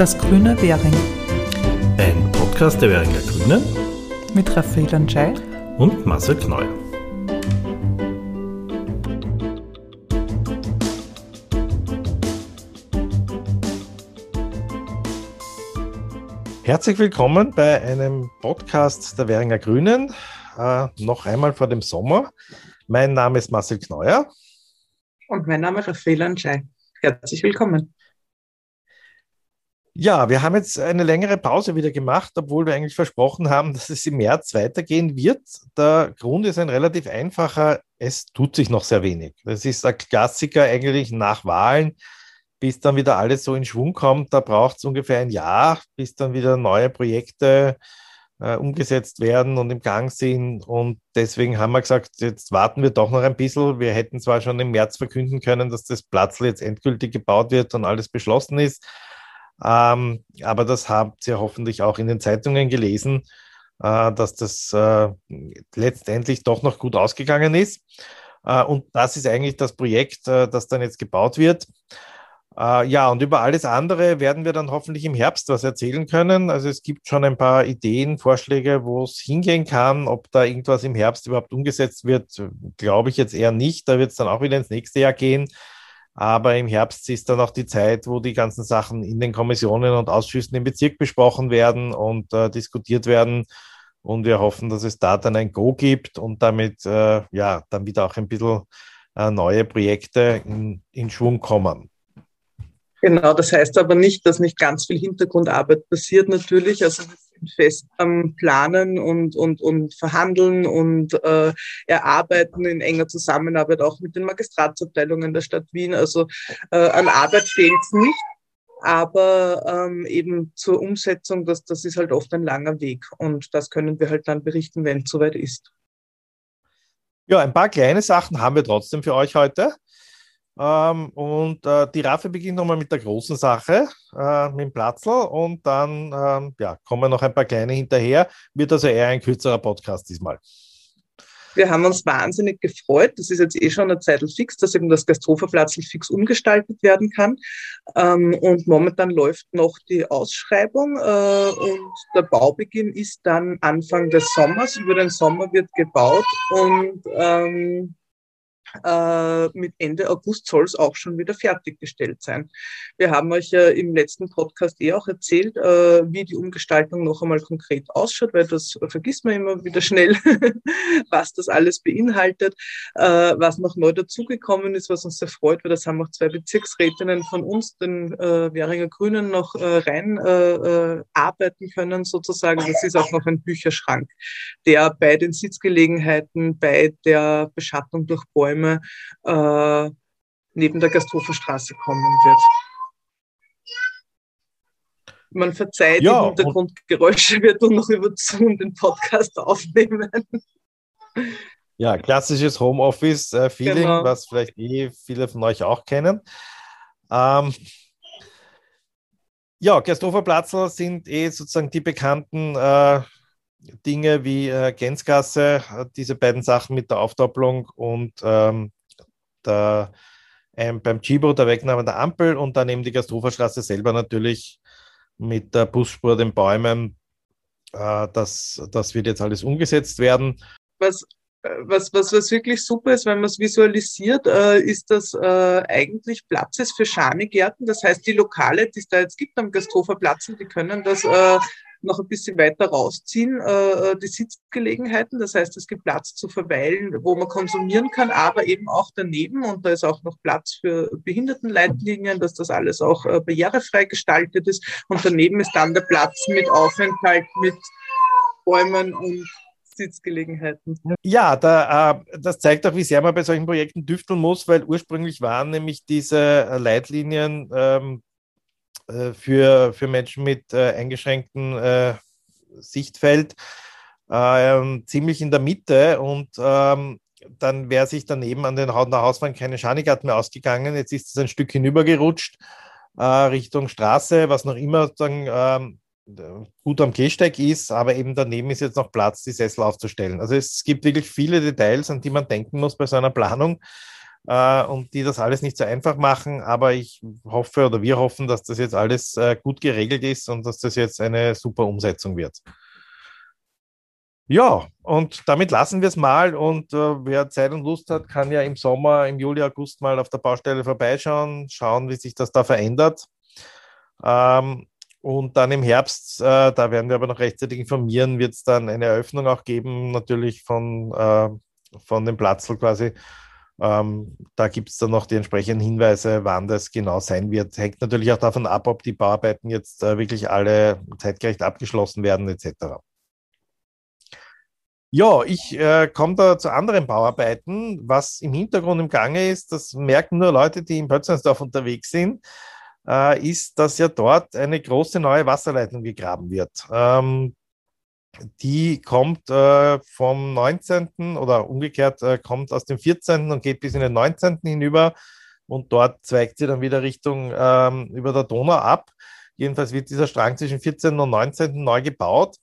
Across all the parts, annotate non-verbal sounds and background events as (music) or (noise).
Das grüne Währing. Ein Podcast der Währinger Grünen mit Raphael Anschei und Marcel Kneu. Herzlich willkommen bei einem Podcast der Währinger Grünen, äh, noch einmal vor dem Sommer. Mein Name ist Marcel Kneuer. Und mein Name ist Raphael Anschei. Herzlich willkommen. Ja, wir haben jetzt eine längere Pause wieder gemacht, obwohl wir eigentlich versprochen haben, (laughs) dass es im März weitergehen wird. Der Grund ist ein relativ einfacher. Es tut sich noch sehr wenig. Das ist ein Klassiker eigentlich nach Wahlen, bis dann wieder alles so in Schwung kommt. Da braucht es ungefähr ein Jahr, bis dann wieder neue Projekte äh, umgesetzt werden und im Gang sind. Und deswegen haben wir gesagt, jetzt warten wir doch noch ein bisschen. Wir hätten zwar schon im März verkünden können, dass das Platzl jetzt endgültig gebaut wird und alles beschlossen ist. Ähm, aber das habt ihr hoffentlich auch in den Zeitungen gelesen, äh, dass das äh, letztendlich doch noch gut ausgegangen ist. Äh, und das ist eigentlich das Projekt, äh, das dann jetzt gebaut wird. Äh, ja, und über alles andere werden wir dann hoffentlich im Herbst was erzählen können. Also es gibt schon ein paar Ideen, Vorschläge, wo es hingehen kann. Ob da irgendwas im Herbst überhaupt umgesetzt wird, glaube ich jetzt eher nicht. Da wird es dann auch wieder ins nächste Jahr gehen. Aber im Herbst ist dann auch die Zeit, wo die ganzen Sachen in den Kommissionen und Ausschüssen im Bezirk besprochen werden und äh, diskutiert werden. Und wir hoffen, dass es da dann ein Go gibt und damit äh, ja dann wieder auch ein bisschen äh, neue Projekte in, in Schwung kommen. Genau, das heißt aber nicht, dass nicht ganz viel Hintergrundarbeit passiert natürlich. Also fest am Planen und, und, und Verhandeln und äh, Erarbeiten in enger Zusammenarbeit auch mit den Magistratsabteilungen der Stadt Wien. Also äh, an Arbeit fehlt es nicht. Aber ähm, eben zur Umsetzung, das, das ist halt oft ein langer Weg. Und das können wir halt dann berichten, wenn es soweit ist. Ja, ein paar kleine Sachen haben wir trotzdem für euch heute. Ähm, und äh, die Raffe beginnt nochmal mit der großen Sache, äh, mit dem Platzl. Und dann ähm, ja, kommen noch ein paar kleine hinterher. Wird also eher ein kürzerer Podcast diesmal. Wir haben uns wahnsinnig gefreut. Das ist jetzt eh schon eine Zeit fix, dass eben das Gastroferplatzl fix umgestaltet werden kann. Ähm, und momentan läuft noch die Ausschreibung äh, und der Baubeginn ist dann Anfang des Sommers. Über den Sommer wird gebaut und ähm, äh, mit Ende August soll es auch schon wieder fertiggestellt sein. Wir haben euch ja im letzten Podcast eh auch erzählt, äh, wie die Umgestaltung noch einmal konkret ausschaut, weil das vergisst man immer wieder schnell, (laughs) was das alles beinhaltet. Äh, was noch neu dazugekommen ist, was uns sehr freut, weil das haben auch zwei Bezirksrätinnen von uns, den äh, Währinger Grünen, noch äh, rein äh, äh, arbeiten können sozusagen. Das ist auch noch ein Bücherschrank, der bei den Sitzgelegenheiten, bei der Beschattung durch Bäume Räume äh, neben der Gasthoferstraße kommen wird. Man verzeiht ja, die Hintergrundgeräusche, wir tun noch über Zoom den Podcast (laughs) aufnehmen. Ja, klassisches Homeoffice-Feeling, genau. was vielleicht eh viele von euch auch kennen. Ähm, ja, Gersthofer sind eh sozusagen die bekannten äh, Dinge wie äh, Gänzgasse, äh, diese beiden Sachen mit der Aufdoppelung und ähm, der, ähm, beim Chibo der Wegnahme der Ampel und dann eben die Gastroferstraße selber natürlich mit der Busspur, den Bäumen. Äh, das, das wird jetzt alles umgesetzt werden. Was was, was, was wirklich super ist, wenn man es visualisiert, äh, ist, dass äh, eigentlich Platz ist für Schamigärten. Das heißt, die Lokale, die es da jetzt gibt am Gasthofer Platz, die können das äh, noch ein bisschen weiter rausziehen, äh, die Sitzgelegenheiten. Das heißt, es gibt Platz zu verweilen, wo man konsumieren kann, aber eben auch daneben. Und da ist auch noch Platz für Behindertenleitlinien, dass das alles auch äh, barrierefrei gestaltet ist. Und daneben ist dann der Platz mit Aufenthalt, mit Bäumen und Sitzgelegenheiten. Ja, da, äh, das zeigt auch, wie sehr man bei solchen Projekten düfteln muss, weil ursprünglich waren nämlich diese Leitlinien ähm, äh, für, für Menschen mit äh, eingeschränktem äh, Sichtfeld ähm, ziemlich in der Mitte und ähm, dann wäre sich daneben an den Hauswand keine Schanigat mehr ausgegangen. Jetzt ist es ein Stück hinübergerutscht äh, Richtung Straße, was noch immer sozusagen ähm, gut am Gehsteig ist, aber eben daneben ist jetzt noch Platz, die Sessel aufzustellen. Also es gibt wirklich viele Details, an die man denken muss bei so einer Planung. Äh, und die das alles nicht so einfach machen. Aber ich hoffe oder wir hoffen, dass das jetzt alles äh, gut geregelt ist und dass das jetzt eine super Umsetzung wird. Ja, und damit lassen wir es mal. Und äh, wer Zeit und Lust hat, kann ja im Sommer, im Juli, August mal auf der Baustelle vorbeischauen, schauen, wie sich das da verändert. Ähm, und dann im Herbst, äh, da werden wir aber noch rechtzeitig informieren, wird es dann eine Eröffnung auch geben, natürlich von, äh, von dem Platzl quasi. Ähm, da gibt es dann noch die entsprechenden Hinweise, wann das genau sein wird. Hängt natürlich auch davon ab, ob die Bauarbeiten jetzt äh, wirklich alle zeitgerecht abgeschlossen werden, etc. Ja, ich äh, komme da zu anderen Bauarbeiten. Was im Hintergrund im Gange ist, das merken nur Leute, die in Pötzensdorf unterwegs sind, äh, ist, dass ja dort eine große neue Wasserleitung gegraben wird. Ähm, die kommt äh, vom 19. oder umgekehrt äh, kommt aus dem 14. und geht bis in den 19. hinüber und dort zweigt sie dann wieder Richtung ähm, über der Donau ab. Jedenfalls wird dieser Strang zwischen 14. und 19. neu gebaut.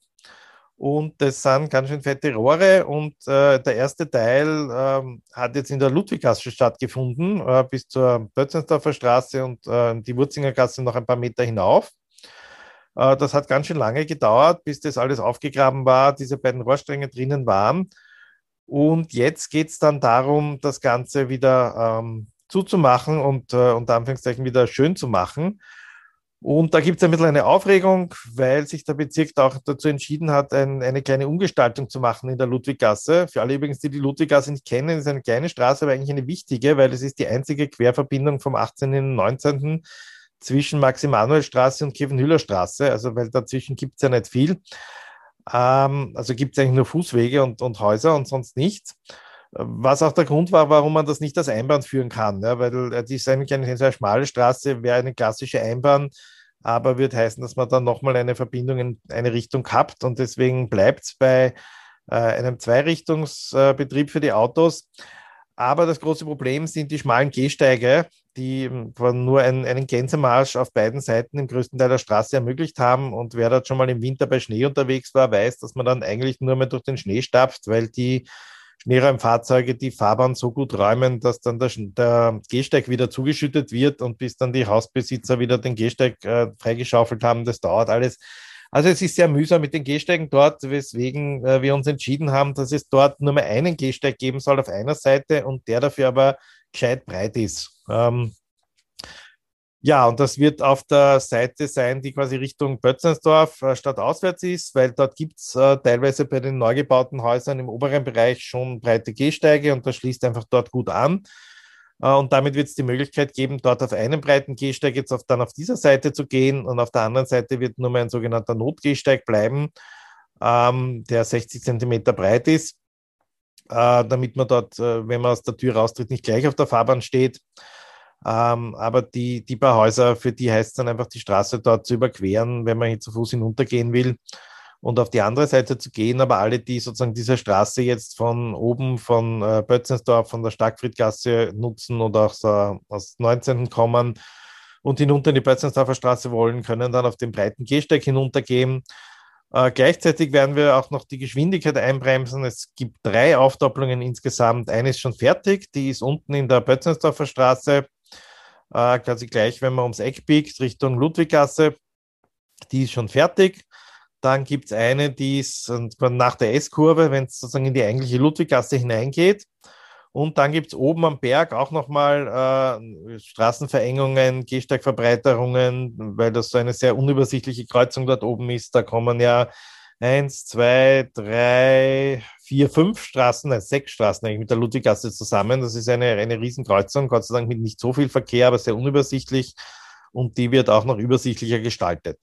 Und das sind ganz schön fette Rohre. Und äh, der erste Teil äh, hat jetzt in der Ludwiggasse stattgefunden, äh, bis zur Bötzensdorfer Straße und äh, die Wurzinger Gasse noch ein paar Meter hinauf. Äh, das hat ganz schön lange gedauert, bis das alles aufgegraben war, diese beiden Rohrstränge drinnen waren. Und jetzt geht es dann darum, das Ganze wieder ähm, zuzumachen und äh, unter Anführungszeichen wieder schön zu machen. Und da gibt es ein bisschen eine Aufregung, weil sich der Bezirk auch dazu entschieden hat, ein, eine kleine Umgestaltung zu machen in der Ludwiggasse. Für alle übrigens, die die Ludwiggasse nicht kennen, ist eine kleine Straße, aber eigentlich eine wichtige, weil es ist die einzige Querverbindung vom 18. und 19. zwischen Max-Emanuel-Straße und Kievenhüller-Straße. Also, weil dazwischen gibt es ja nicht viel. Ähm, also gibt es eigentlich nur Fußwege und, und Häuser und sonst nichts. Was auch der Grund war, warum man das nicht als Einbahn führen kann, ja, weil äh, die ist eigentlich eine sehr schmale Straße, wäre eine klassische Einbahn, aber wird heißen, dass man dann nochmal eine Verbindung in eine Richtung hat und deswegen bleibt es bei äh, einem Zweirichtungsbetrieb für die Autos. Aber das große Problem sind die schmalen Gehsteige, die ähm, nur einen, einen Gänsemarsch auf beiden Seiten im größten Teil der Straße ermöglicht haben. Und wer dort schon mal im Winter bei Schnee unterwegs war, weiß, dass man dann eigentlich nur mehr durch den Schnee stapft, weil die Schneeräumfahrzeuge die Fahrbahn so gut räumen, dass dann der, der, Gehsteig wieder zugeschüttet wird und bis dann die Hausbesitzer wieder den Gehsteig äh, freigeschaufelt haben, das dauert alles. Also es ist sehr mühsam mit den Gehsteigen dort, weswegen äh, wir uns entschieden haben, dass es dort nur mehr einen Gehsteig geben soll auf einer Seite und der dafür aber gescheit breit ist. Ähm, ja, und das wird auf der Seite sein, die quasi Richtung Bötzensdorf äh, stadtauswärts ist, weil dort gibt es äh, teilweise bei den neu gebauten Häusern im oberen Bereich schon breite Gehsteige und das schließt einfach dort gut an. Äh, und damit wird es die Möglichkeit geben, dort auf einem breiten Gehsteig jetzt auf, dann auf dieser Seite zu gehen und auf der anderen Seite wird nur mehr ein sogenannter Notgehsteig bleiben, ähm, der 60 Zentimeter breit ist, damit man dort, äh, wenn man aus der Tür raustritt, nicht gleich auf der Fahrbahn steht. Ähm, aber die, die paar Häuser, für die heißt es dann einfach, die Straße dort zu überqueren, wenn man hier zu Fuß hinuntergehen will und auf die andere Seite zu gehen. Aber alle, die sozusagen diese Straße jetzt von oben, von äh, Bötzensdorf, von der Starkfriedgasse nutzen oder auch so aus 19. kommen und hinunter in die Bötzensdorfer Straße wollen, können dann auf den breiten Gehsteig hinuntergehen. Äh, gleichzeitig werden wir auch noch die Geschwindigkeit einbremsen. Es gibt drei Aufdoppelungen insgesamt. Eine ist schon fertig, die ist unten in der Bötzensdorfer Straße äh, quasi gleich, wenn man ums Eck biegt, Richtung Ludwiggasse. Die ist schon fertig. Dann gibt es eine, die ist nach der S-Kurve, wenn es sozusagen in die eigentliche Ludwiggasse hineingeht. Und dann gibt es oben am Berg auch nochmal äh, Straßenverengungen, Gehsteigverbreiterungen, weil das so eine sehr unübersichtliche Kreuzung dort oben ist. Da kommen ja eins, zwei, drei, vier, fünf Straßen, nein, sechs Straßen eigentlich mit der Ludwiggasse zusammen. Das ist eine, eine Riesenkreuzung, Gott sei Dank mit nicht so viel Verkehr, aber sehr unübersichtlich und die wird auch noch übersichtlicher gestaltet.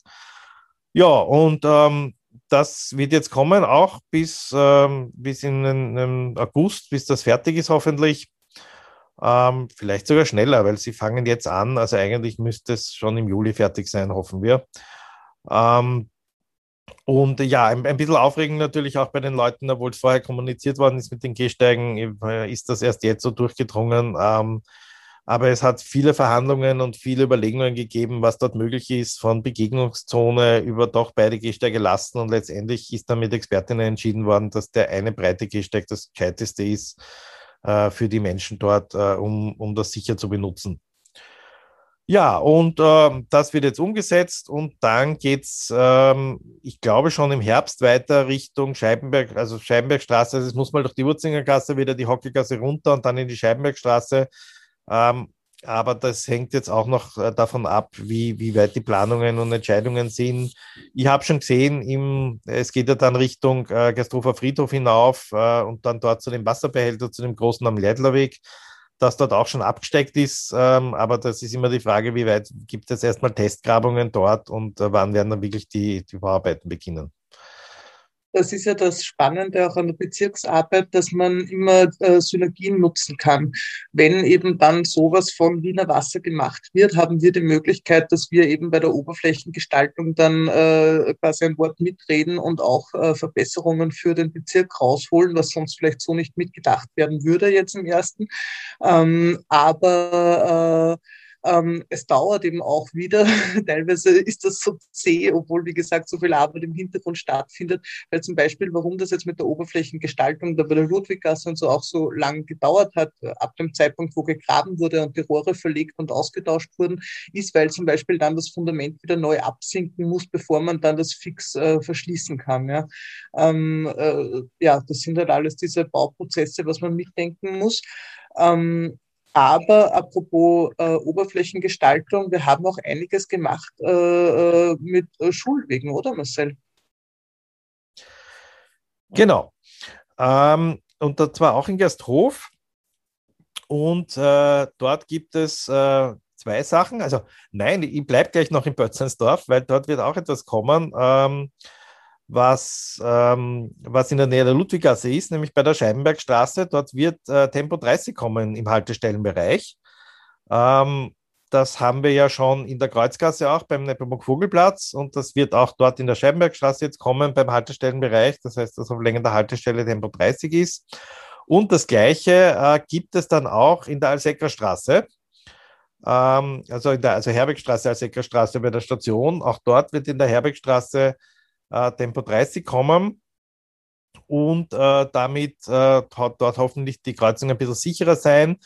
Ja, und ähm, das wird jetzt kommen, auch bis, ähm, bis in den August, bis das fertig ist, hoffentlich. Ähm, vielleicht sogar schneller, weil sie fangen jetzt an. Also eigentlich müsste es schon im Juli fertig sein, hoffen wir. Ähm, und ja, ein, ein bisschen aufregend natürlich auch bei den Leuten, obwohl es vorher kommuniziert worden ist mit den Gehsteigen, äh, ist das erst jetzt so durchgedrungen. Aber es hat viele Verhandlungen und viele Überlegungen gegeben, was dort möglich ist, von Begegnungszone über doch beide Gehsteige lassen. Und letztendlich ist dann mit Expertinnen entschieden worden, dass der eine breite Gehsteig das gescheiteste ist, äh, für die Menschen dort, äh, um, um das sicher zu benutzen. Ja, und äh, das wird jetzt umgesetzt und dann geht's, ähm, ich glaube, schon im Herbst weiter Richtung Scheibenberg, also Scheibenbergstraße. Also es muss mal durch die Wurzingergasse wieder die Hockeygasse runter und dann in die Scheibenbergstraße. Ähm, aber das hängt jetzt auch noch äh, davon ab, wie, wie weit die Planungen und Entscheidungen sind. Ich habe schon gesehen, im, es geht ja dann Richtung äh, Gasthofer Friedhof hinauf äh, und dann dort zu dem Wasserbehälter, zu dem großen am Leidlerweg dass dort auch schon abgesteckt ist. Ähm, aber das ist immer die Frage, wie weit gibt es erstmal Testgrabungen dort und äh, wann werden dann wirklich die, die Bauarbeiten beginnen? Das ist ja das Spannende auch an der Bezirksarbeit, dass man immer äh, Synergien nutzen kann. Wenn eben dann sowas von Wiener Wasser gemacht wird, haben wir die Möglichkeit, dass wir eben bei der Oberflächengestaltung dann äh, quasi ein Wort mitreden und auch äh, Verbesserungen für den Bezirk rausholen, was sonst vielleicht so nicht mitgedacht werden würde jetzt im ersten. Ähm, aber äh, ähm, es dauert eben auch wieder. (laughs) Teilweise ist das so zäh, obwohl, wie gesagt, so viel Arbeit im Hintergrund stattfindet. Weil zum Beispiel, warum das jetzt mit der Oberflächengestaltung da bei der Ludwiggasse und so auch so lang gedauert hat, ab dem Zeitpunkt, wo gegraben wurde und die Rohre verlegt und ausgetauscht wurden, ist, weil zum Beispiel dann das Fundament wieder neu absinken muss, bevor man dann das fix äh, verschließen kann. Ja. Ähm, äh, ja, das sind halt alles diese Bauprozesse, was man mitdenken muss. Ähm, aber apropos äh, Oberflächengestaltung, wir haben auch einiges gemacht äh, äh mit äh, Schulwegen, oder Marcel? Genau. Ähm, und zwar auch in Gersthof. Und äh, dort gibt es äh, zwei Sachen. Also nein, ich bleibe gleich noch in Bötzensdorf, weil dort wird auch etwas kommen. Ähm, was, ähm, was in der Nähe der Ludwiggasse ist, nämlich bei der Scheibenbergstraße. Dort wird äh, Tempo 30 kommen im Haltestellenbereich. Ähm, das haben wir ja schon in der Kreuzgasse auch beim Nepomuk-Vogelplatz und das wird auch dort in der Scheibenbergstraße jetzt kommen beim Haltestellenbereich. Das heißt, dass auf Länge der Haltestelle Tempo 30 ist. Und das Gleiche äh, gibt es dann auch in der Alsecker Ähm, also in der also Herbergstraße, Alsecker bei der Station. Auch dort wird in der Herbergstraße äh, Tempo 30 kommen und äh, damit äh, dort hoffentlich die Kreuzung ein bisschen sicherer sein.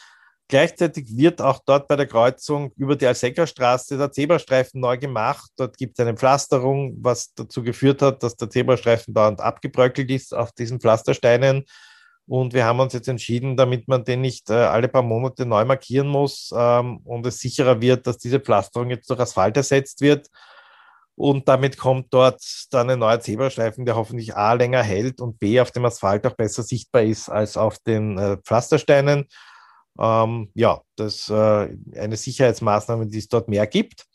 Gleichzeitig wird auch dort bei der Kreuzung über die Alseckerstraße der Zebrastreifen neu gemacht. Dort gibt es eine Pflasterung, was dazu geführt hat, dass der Zebrastreifen dauernd abgebröckelt ist auf diesen Pflastersteinen. Und wir haben uns jetzt entschieden, damit man den nicht äh, alle paar Monate neu markieren muss ähm, und es sicherer wird, dass diese Pflasterung jetzt durch Asphalt ersetzt wird, und damit kommt dort dann ein neuer Zebrastreifen, der hoffentlich A länger hält und B auf dem Asphalt auch besser sichtbar ist als auf den äh, Pflastersteinen. Ähm, ja, das äh, eine Sicherheitsmaßnahme, die es dort mehr gibt.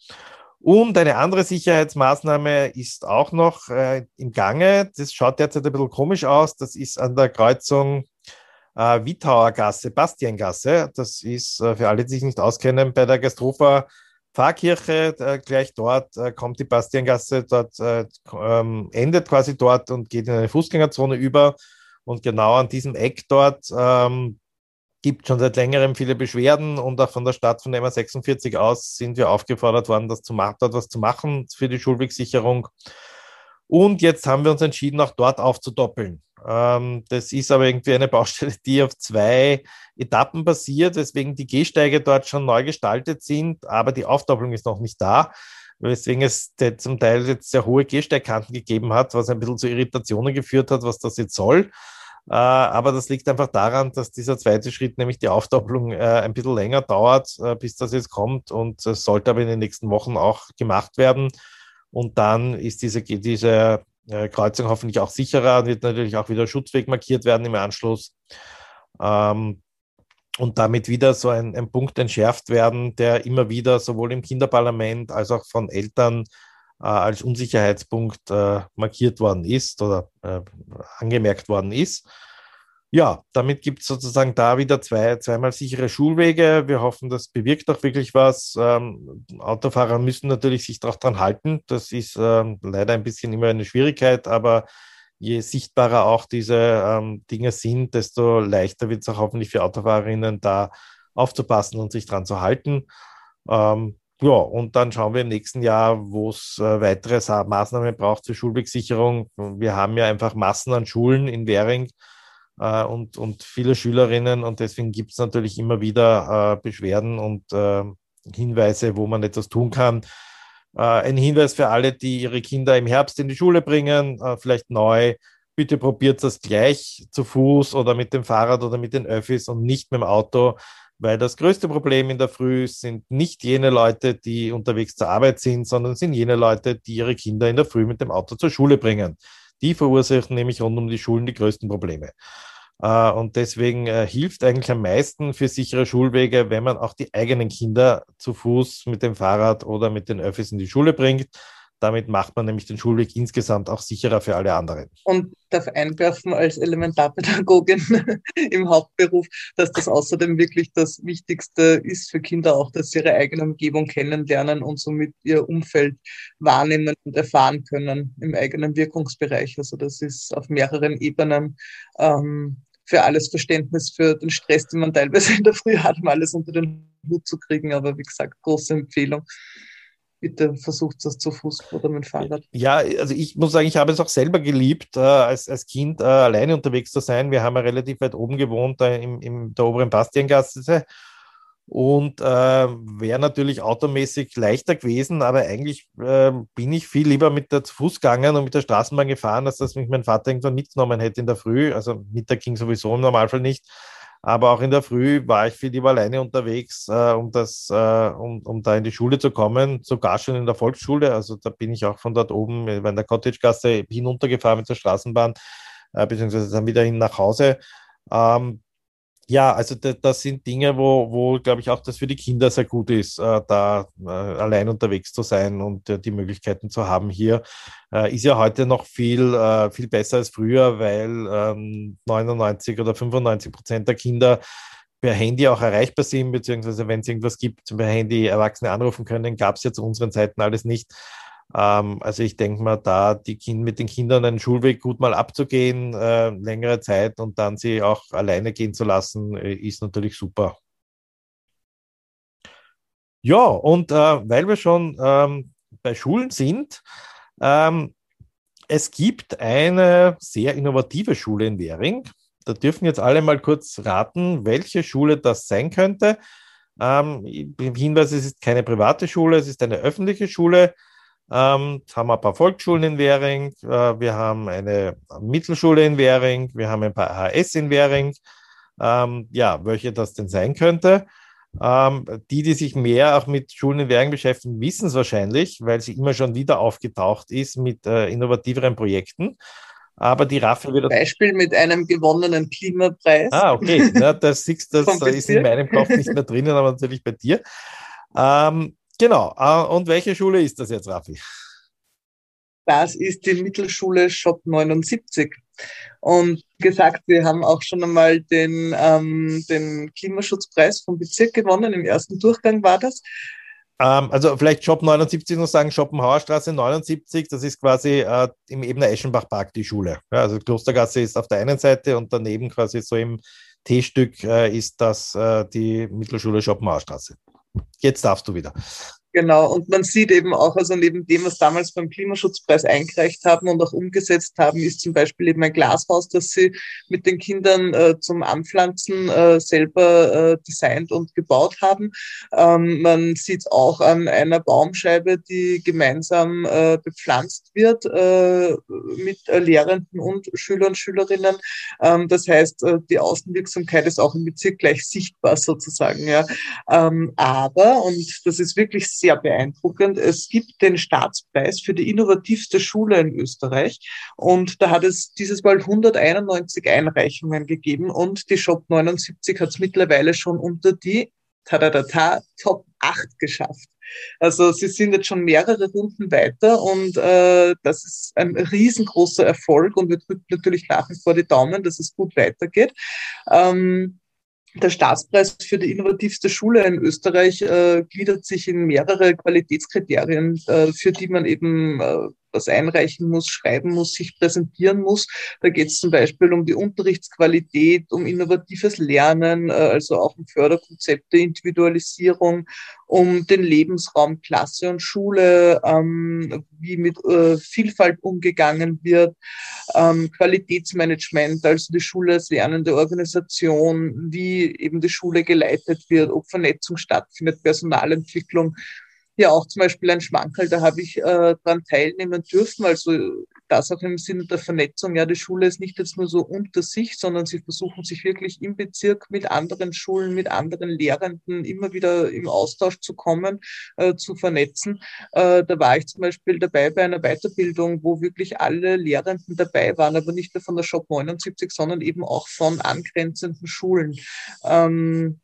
Und eine andere Sicherheitsmaßnahme ist auch noch äh, im Gange. Das schaut derzeit ein bisschen komisch aus. Das ist an der Kreuzung äh, Wittauer Gasse, Bastiengasse. Das ist äh, für alle, die sich nicht auskennen, bei der Gastrofa Pfarrkirche, äh, gleich dort äh, kommt die Bastiengasse, dort äh, ähm, endet quasi dort und geht in eine Fußgängerzone über. Und genau an diesem Eck dort ähm, gibt schon seit längerem viele Beschwerden und auch von der Stadt von der MA46 aus sind wir aufgefordert worden, das zu machen, dort was zu machen für die Schulwegsicherung. Und jetzt haben wir uns entschieden, auch dort aufzudoppeln. Ähm, das ist aber irgendwie eine Baustelle, die auf zwei Etappen basiert, weswegen die Gehsteige dort schon neu gestaltet sind, aber die Aufdoppelung ist noch nicht da, weswegen es zum Teil jetzt sehr hohe Gehsteigkanten gegeben hat, was ein bisschen zu Irritationen geführt hat, was das jetzt soll. Äh, aber das liegt einfach daran, dass dieser zweite Schritt, nämlich die Aufdoppelung, äh, ein bisschen länger dauert, äh, bis das jetzt kommt und es sollte aber in den nächsten Wochen auch gemacht werden. Und dann ist diese, diese Kreuzung hoffentlich auch sicherer wird natürlich auch wieder Schutzweg markiert werden im Anschluss. Ähm, und damit wieder so ein, ein, Punkt entschärft werden, der immer wieder sowohl im Kinderparlament als auch von Eltern äh, als Unsicherheitspunkt äh, markiert worden ist oder äh, angemerkt worden ist ja, damit gibt es sozusagen da wieder zwei, zweimal sichere Schulwege. Wir hoffen, das bewirkt auch wirklich was. Ähm, Autofahrer müssen natürlich sich daran halten. Das ist ähm, leider ein bisschen immer eine Schwierigkeit, aber je sichtbarer auch diese ähm, Dinge sind, desto leichter wird es auch hoffentlich für Autofahrerinnen da aufzupassen und sich dran zu halten. Ähm, ja, und dann schauen wir im nächsten Jahr, wo es äh, weitere Maßnahmen braucht zur Schulwegsicherung. Wir haben ja einfach Massen an Schulen in Währing äh, und, und viele Schülerinnen. Und deswegen gibt es natürlich immer wieder äh, Beschwerden und äh, Hinweise, wo man etwas tun kann. Äh, ein Hinweis für alle, die ihre Kinder im Herbst in die Schule bringen, äh, vielleicht neu. Bitte probiert das gleich zu Fuß oder mit dem Fahrrad oder mit den Öffis und nicht mit dem Auto, weil das größte Problem in der Früh sind nicht jene Leute, die unterwegs zur Arbeit sind, sondern sind jene Leute, die ihre Kinder in der Früh mit dem Auto zur Schule bringen. Die verursachen nämlich rund um die Schulen die größten Probleme. Äh, und deswegen äh, hilft eigentlich am meisten für sichere Schulwege, wenn man auch die eigenen Kinder zu Fuß mit dem Fahrrad oder mit den Öffis in die Schule bringt. Damit macht man nämlich den Schulweg insgesamt auch sicherer für alle anderen. Und darf einwerfen als Elementarpädagogin (laughs) im Hauptberuf, dass das außerdem wirklich das Wichtigste ist für Kinder auch, dass sie ihre eigene Umgebung kennenlernen und somit ihr Umfeld wahrnehmen und erfahren können im eigenen Wirkungsbereich. Also das ist auf mehreren Ebenen ähm, für alles Verständnis für den Stress, den man teilweise in der Früh hat, um alles unter den Hut zu kriegen. Aber wie gesagt, große Empfehlung bitte versucht das zu Fuß oder mit dem Fahrrad. Ja, also ich muss sagen, ich habe es auch selber geliebt, äh, als, als Kind äh, alleine unterwegs zu sein. Wir haben ja relativ weit oben gewohnt, äh, im, im der oberen Bastiengasse. Und äh, wäre natürlich automäßig leichter gewesen, aber eigentlich äh, bin ich viel lieber mit der Fuß gegangen und mit der Straßenbahn gefahren, als dass mich mein Vater irgendwann mitgenommen hätte in der Früh. Also Mittag ging sowieso im Normalfall nicht. Aber auch in der Früh war ich viel lieber alleine unterwegs, äh, um, das, äh, um, um da in die Schule zu kommen, sogar schon in der Volksschule. Also da bin ich auch von dort oben in der Cottagegasse hinuntergefahren mit der Straßenbahn, äh, beziehungsweise dann wieder hin nach Hause. Ähm, ja, also das, das sind Dinge, wo, wo glaube ich, auch das für die Kinder sehr gut ist, äh, da äh, allein unterwegs zu sein und äh, die Möglichkeiten zu haben hier. Äh, ist ja heute noch viel, äh, viel besser als früher, weil ähm, 99 oder 95 Prozent der Kinder per Handy auch erreichbar sind, beziehungsweise wenn es irgendwas gibt, per Handy Erwachsene anrufen können, gab es ja zu unseren Zeiten alles nicht. Ähm, also ich denke mal, da die kind, mit den Kindern einen Schulweg gut mal abzugehen, äh, längere Zeit und dann sie auch alleine gehen zu lassen, äh, ist natürlich super. Ja, und äh, weil wir schon ähm, bei Schulen sind, ähm, es gibt eine sehr innovative Schule in Währing. Da dürfen jetzt alle mal kurz raten, welche Schule das sein könnte. Ähm, Hinweis, es ist keine private Schule, es ist eine öffentliche Schule. Ähm, haben wir ein paar Volksschulen in Währing, äh, wir haben eine Mittelschule in Währing, wir haben ein paar HS in Währing. Ähm, ja, welche das denn sein könnte. Ähm, die, die sich mehr auch mit Schulen in Währing beschäftigen, wissen es wahrscheinlich, weil sie immer schon wieder aufgetaucht ist mit äh, innovativeren Projekten. Aber die Raffe wird. Beispiel mit einem gewonnenen Klimapreis. Ah, okay. Ja, das, das (laughs) ist in meinem Kopf nicht mehr drinnen, aber natürlich bei dir. Ähm, Genau. Ah, und welche Schule ist das jetzt, Raffi? Das ist die Mittelschule Shop 79. Und gesagt, wir haben auch schon einmal den, ähm, den Klimaschutzpreis vom Bezirk gewonnen. Im ersten Durchgang war das. Ähm, also vielleicht Shop 79 noch sagen, Schopenhauer Straße 79, das ist quasi äh, im Ebener Eschenbach-Park die Schule. Ja, also Klostergasse ist auf der einen Seite und daneben quasi so im T-Stück äh, ist das äh, die Mittelschule Schopenhauer Straße. Jetzt darfst du wieder. Genau, und man sieht eben auch, also neben dem, was damals beim Klimaschutzpreis eingereicht haben und auch umgesetzt haben, ist zum Beispiel eben ein Glashaus, das sie mit den Kindern äh, zum Anpflanzen äh, selber äh, designt und gebaut haben. Ähm, man sieht auch an einer Baumscheibe, die gemeinsam äh, bepflanzt wird äh, mit Lehrenden und Schülern Schülerinnen. Ähm, das heißt, äh, die Außenwirksamkeit ist auch im Bezirk gleich sichtbar sozusagen. Ja. Ähm, aber, und das ist wirklich sehr beeindruckend. Es gibt den Staatspreis für die innovativste Schule in Österreich und da hat es dieses Mal 191 Einreichungen gegeben und die Shop 79 hat es mittlerweile schon unter die tadadata, Top 8 geschafft. Also sie sind jetzt schon mehrere Runden weiter und äh, das ist ein riesengroßer Erfolg und wir drücken natürlich nach wie vor die Daumen, dass es gut weitergeht. Ähm, der Staatspreis für die innovativste Schule in Österreich äh, gliedert sich in mehrere Qualitätskriterien, äh, für die man eben äh, was einreichen muss, schreiben muss, sich präsentieren muss. Da geht es zum Beispiel um die Unterrichtsqualität, um innovatives Lernen, äh, also auch um Förderkonzepte, Individualisierung, um den Lebensraum Klasse und Schule, ähm, wie mit äh, Vielfalt umgegangen wird, ähm, Qualitätsmanagement, also die Schule als lernende Organisation, wie eben die Schule geleitet wird, ob Vernetzung stattfindet, Personalentwicklung ja auch zum Beispiel ein Schmankerl, da habe ich äh, daran teilnehmen dürfen. Also das auch im Sinne der Vernetzung. Ja, die Schule ist nicht jetzt nur so unter sich, sondern sie versuchen sich wirklich im Bezirk mit anderen Schulen, mit anderen Lehrenden immer wieder im Austausch zu kommen, äh, zu vernetzen. Äh, da war ich zum Beispiel dabei bei einer Weiterbildung, wo wirklich alle Lehrenden dabei waren, aber nicht nur von der Shop 79, sondern eben auch von angrenzenden Schulen. Ähm,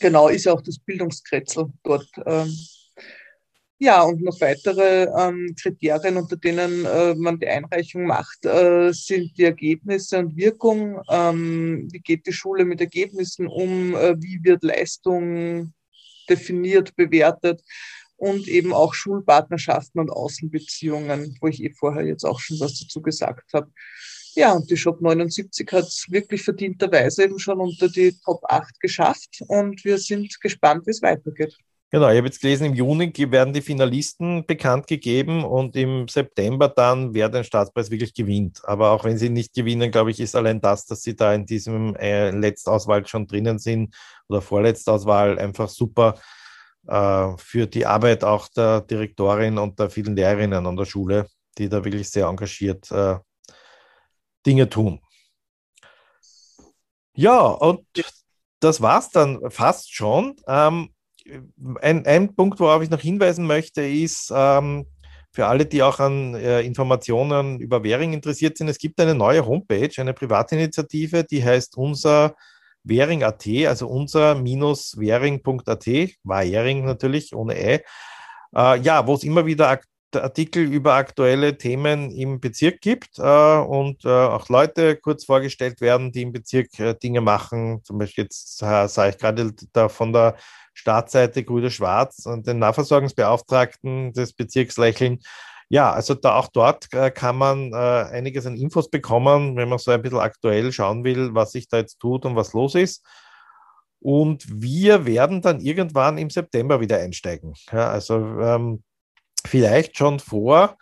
genau, ist ja auch das Bildungskretzel dort. Ähm, ja, und noch weitere ähm, Kriterien, unter denen äh, man die Einreichung macht, äh, sind die Ergebnisse und Wirkung. Ähm, wie geht die Schule mit Ergebnissen um? Äh, wie wird Leistung definiert, bewertet? Und eben auch Schulpartnerschaften und Außenbeziehungen, wo ich eh vorher jetzt auch schon was dazu gesagt habe. Ja, und die Shop 79 hat es wirklich verdienterweise eben schon unter die Top 8 geschafft und wir sind gespannt, wie es weitergeht. Genau, ich habe jetzt gelesen, im Juni werden die Finalisten bekannt gegeben und im September dann, wer den Staatspreis wirklich gewinnt. Aber auch wenn sie nicht gewinnen, glaube ich, ist allein das, dass sie da in diesem äh, Letztauswahl schon drinnen sind oder Vorletztauswahl einfach super äh, für die Arbeit auch der Direktorin und der vielen Lehrerinnen an der Schule, die da wirklich sehr engagiert äh, Dinge tun. Ja, und das war es dann fast schon. Ähm, ein, ein Punkt, worauf ich noch hinweisen möchte, ist, ähm, für alle, die auch an äh, Informationen über Währing interessiert sind, es gibt eine neue Homepage, eine Privatinitiative, die heißt unser Währing.at, also unser-währing.at, war Währing natürlich, ohne E. Äh, ja, wo es immer wieder Artikel über aktuelle Themen im Bezirk gibt äh, und äh, auch Leute kurz vorgestellt werden, die im Bezirk äh, Dinge machen. Zum Beispiel jetzt äh, sah ich gerade da von der Startseite Grüder Schwarz und den Nahversorgungsbeauftragten des Bezirks lächeln. Ja, also da auch dort äh, kann man äh, einiges an Infos bekommen, wenn man so ein bisschen aktuell schauen will, was sich da jetzt tut und was los ist. Und wir werden dann irgendwann im September wieder einsteigen. Ja, also ähm, vielleicht schon vor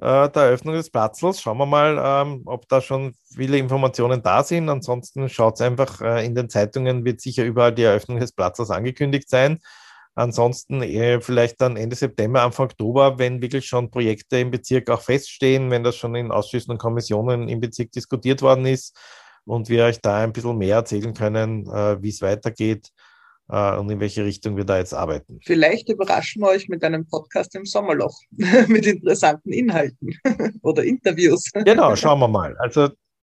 äh, der Eröffnung des Platzels. Schauen wir mal, ähm, ob da schon viele Informationen da sind. Ansonsten schaut es einfach äh, in den Zeitungen, wird sicher überall die Eröffnung des Platzels angekündigt sein. Ansonsten äh, vielleicht dann Ende September, Anfang Oktober, wenn wirklich schon Projekte im Bezirk auch feststehen, wenn das schon in Ausschüssen und Kommissionen im Bezirk diskutiert worden ist und wir euch da ein bisschen mehr erzählen können, äh, wie es weitergeht äh, und in welche Richtung wir da jetzt arbeiten. Vielleicht überraschen wir euch mit einem Podcast im Sommerloch (laughs) mit interessanten Inhalten (laughs) oder Interviews. (laughs) Genau, schauen wir mal. Also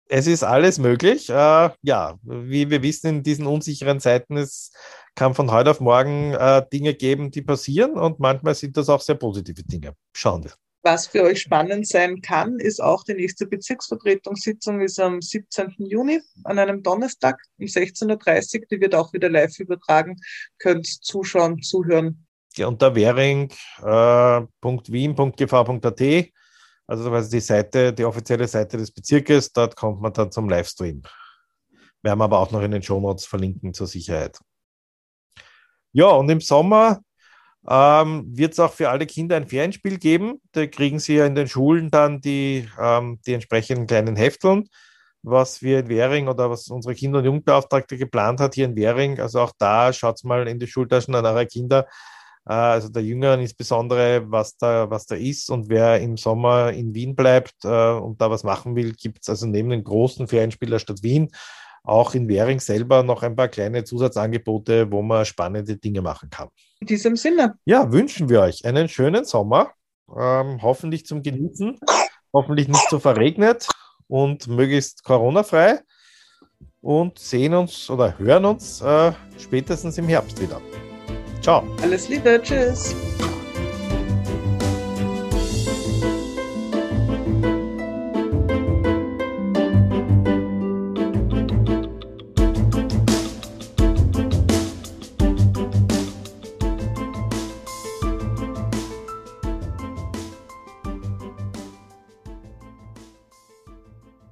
es ist alles möglich. Äh, ja, wie wir wissen, in diesen unsicheren Zeiten, es kann von heute auf morgen äh, Dinge geben, die passieren und manchmal sind das auch sehr positive Dinge. Schauen wir. Was für euch spannend sein kann, ist auch die nächste Bezirksvertretungssitzung ist am 17. Juni an einem Donnerstag um 16.30 Uhr. Die wird auch wieder live übertragen. Könnt zuschauen, zuhören. Ja, unter währing.wien.gv.at, äh, also die Seite, die offizielle Seite des Bezirkes, dort kommt man dann zum Livestream. Werden wir aber auch noch in den Shownotes verlinken zur Sicherheit. Ja, und im Sommer ähm, wird es auch für alle Kinder ein Ferienspiel geben. Da kriegen sie ja in den Schulen dann die, ähm, die entsprechenden kleinen Hefteln, was wir in Währing oder was unsere Kinder- und Jugendbeauftragte geplant hat hier in Währing. Also auch da schaut mal in die Schultaschen an eure Kinder, äh, also der Jüngeren insbesondere, was da, was da ist. Und wer im Sommer in Wien bleibt äh, und da was machen will, gibt es also neben den großen Ferienspiel der Stadt Wien auch in Währing selber noch ein paar kleine Zusatzangebote, wo man spannende Dinge machen kann. In diesem Sinne. Ja, wünschen wir euch einen schönen Sommer, ähm, hoffentlich zum Genießen, hoffentlich nicht so verregnet und möglichst Corona-frei und sehen uns oder hören uns äh, spätestens im Herbst wieder. Ciao. Alles Liebe, tschüss.